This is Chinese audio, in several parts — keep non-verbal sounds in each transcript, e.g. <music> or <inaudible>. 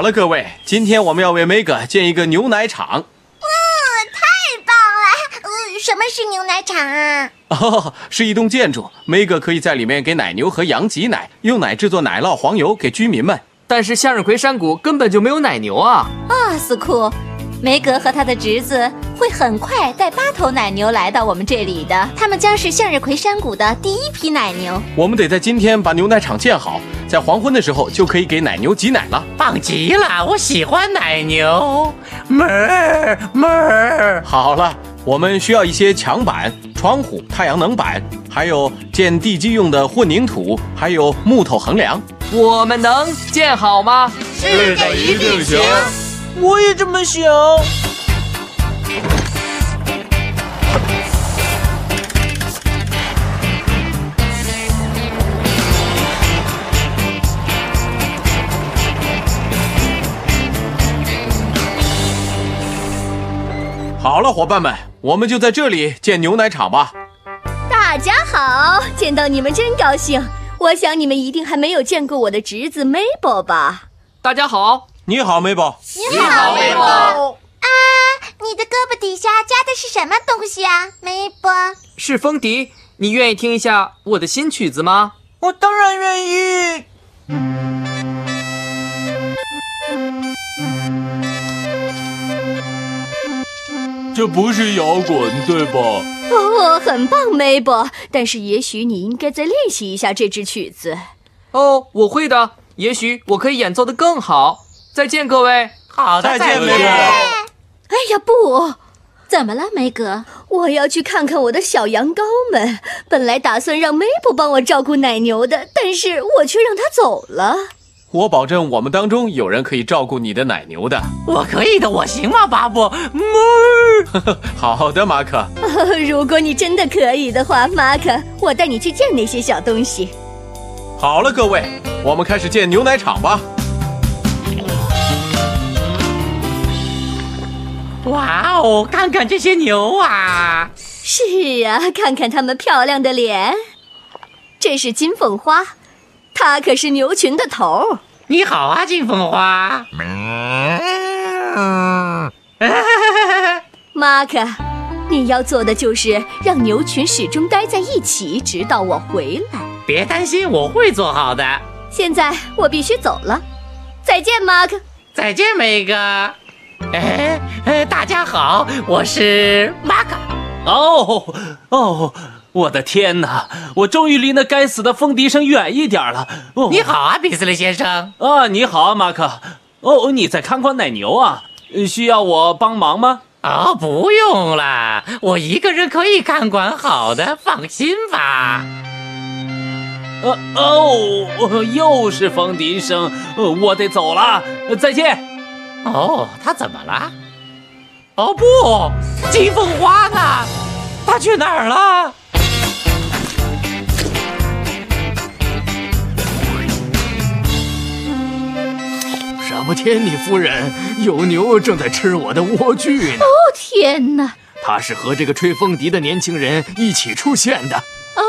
好了，各位，今天我们要为 Mega 建一个牛奶厂。太棒了！呃，什么是牛奶厂啊？哦，是一栋建筑，Mega 可以在里面给奶牛和羊挤奶，用奶制作奶酪、黄油给居民们。但是向日葵山谷根本就没有奶牛啊！啊，斯库，梅格和他的侄子会很快带八头奶牛来到我们这里的，他们将是向日葵山谷的第一批奶牛。我们得在今天把牛奶厂建好，在黄昏的时候就可以给奶牛挤奶了。棒极了！我喜欢奶牛，哞儿哞儿。好了，我们需要一些墙板、窗户、太阳能板，还有建地基用的混凝土，还有木头横梁。我们能建好吗？是的，一定行。我也这么想。好了，伙伴们，我们就在这里建牛奶厂吧。大家好，见到你们真高兴。我想你们一定还没有见过我的侄子 Mabel 吧？大家好，你好，梅宝。你好，梅伯。啊，你的胳膊底下夹的是什么东西啊，梅伯？是风笛。你愿意听一下我的新曲子吗？我当然愿意。这不是摇滚，对吧？哦，很棒，Mabel。但是也许你应该再练习一下这支曲子。哦，我会的。也许我可以演奏的更好。再见，各位。好的，再见见。梅伯哎呀，不，怎么了，梅格？我要去看看我的小羊羔们。本来打算让 Mabel 帮我照顾奶牛的，但是我却让他走了。我保证，我们当中有人可以照顾你的奶牛的。我可以的，我行吗，巴布？哞儿。好的，马可。哦 <laughs> 如果你真的可以的话，马可，我带你去见那些小东西。好了，各位，我们开始建牛奶厂吧。哇哦，看看这些牛啊！是啊，看看它们漂亮的脸。这是金凤花，它可是牛群的头儿。你好啊，金凤花。马克，你要做的就是让牛群始终待在一起，直到我回来。别担心，我会做好的。现在我必须走了，再见，马克。再见，梅哥。哎哎，大家好，我是马克。哦哦，我的天哪！我终于离那该死的风笛声远一点了。哦，你好啊，比斯利先生。啊，你好啊，马克。哦，你在看管奶牛啊？呃需要我帮忙吗？哦，不用啦，我一个人可以看管好的，放心吧。呃哦，又是风笛声，呃我得走了，呃再见。哦，他怎么了？哦不，金凤花呢？他去哪儿了？什么天，你夫人？有牛正在吃我的莴苣呢。哦天哪！他是和这个吹风笛的年轻人一起出现的。哦，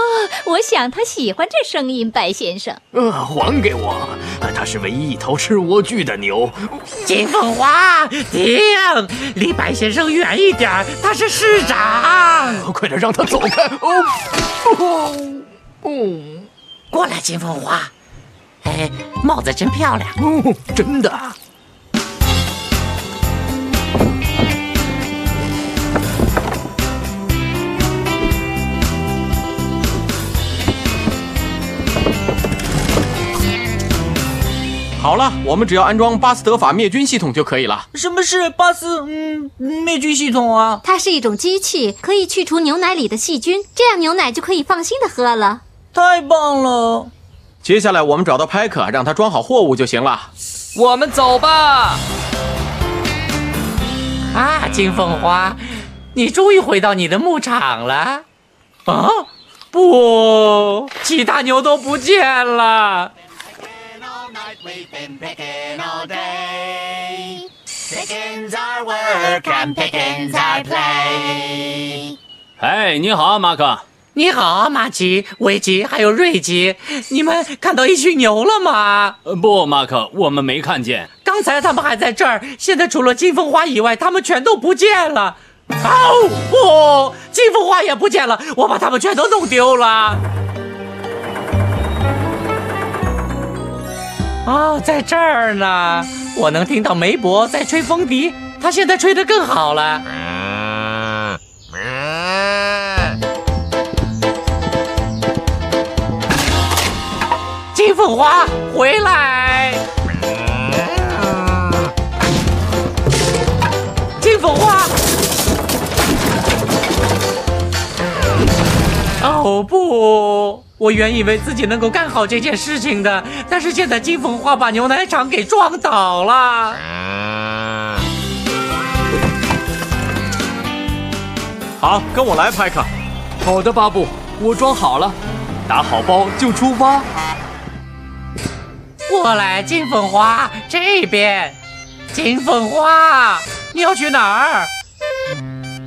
我想他喜欢这声音，白先生。呃，还给我！呃他是唯一一头吃莴苣的牛。金凤花，停！离白先生远一点，他是市长。快点让他走开！哦哦哦过来，金凤花。哎，帽子真漂亮。哦，真的。好了，我们只要安装巴斯德法灭菌系统就可以了。什么是巴斯嗯灭菌系统啊？它是一种机器，可以去除牛奶里的细菌，这样牛奶就可以放心的喝了。太棒了！接下来我们找到派克，让他装好货物就行了。我们走吧。啊金凤花，你终于回到你的牧场了。啊，不，其他牛都不见了。All night we've been picking all day. Picking's our work and picking's our play. 哎，你好啊，马克。你好，马吉、维吉还有瑞吉，你们看到一群牛了吗？呃不，马克，我们没看见。刚才他们还在这儿，现在除了金凤花以外，他们全都不见了。哦不，金凤花也不见了，我把他们全都弄丢了。哦，在这儿呢，我能听到梅伯在吹风笛，他现在吹得更好了。凤花，回来！金凤花！哦不！我原以为自己能够干好这件事情的，但是现在金凤花把牛奶厂给撞倒了。好，跟我来，派克。好的，巴布，我装好了，打好包就出发。过来，金凤花，这边。金凤花，你要去哪儿？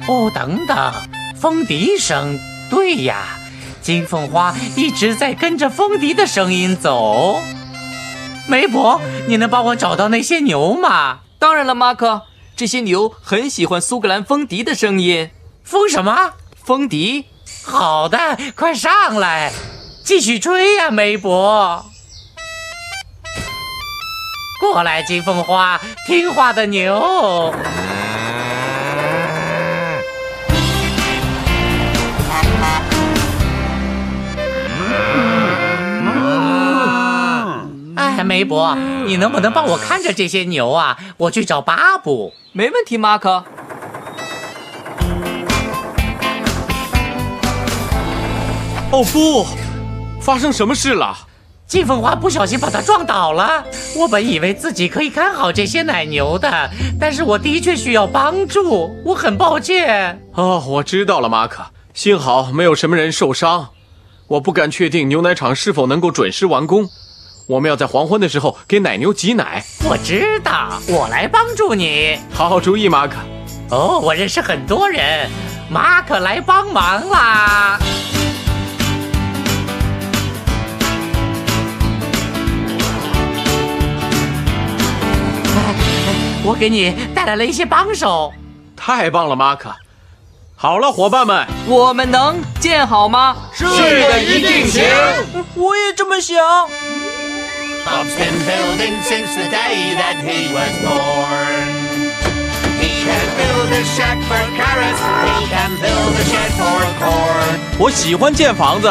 哦，等等，风笛声。对呀，金凤花一直在跟着风笛的声音走。媒婆，你能帮我找到那些牛吗？当然了，马克，这些牛很喜欢苏格兰风笛的声音。风什么？风笛。好的，快上来，继续吹呀，梅伯。过来，金凤花，听话的牛。哎，梅伯，你能不能帮我看着这些牛啊？我去找巴布。没问题，马克。哦不，发生什么事了？金凤花不小心把它撞倒了。我本以为自己可以看好这些奶牛的，但是我的确需要帮助。我很抱歉。哦，我知道了，马可。幸好没有什么人受伤。我不敢确定牛奶厂是否能够准时完工。我们要在黄昏的时候给奶牛挤奶。我知道，我来帮助你。好好主意，马可。哦，我认识很多人，马可来帮忙啦。我给你带来了一些帮手。太棒了，马可。好了，伙伴们，我们能建好吗？是的，一定行。我也这么想。Bob's been building since the day that he was born. He can build a shack for carrots. He can build a shed for corn. 我喜欢建房子。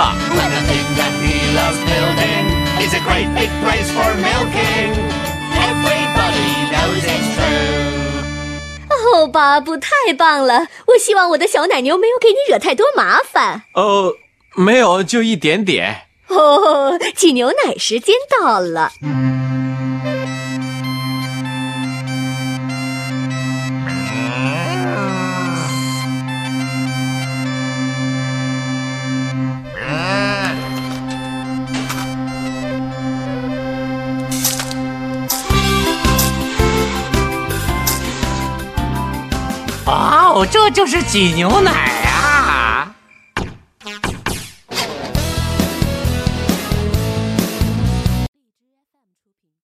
哦巴布太棒了我希望我的小奶牛没有给你惹太多麻烦。哦没有就一点点。哦挤牛奶时间到了。这就是挤牛奶！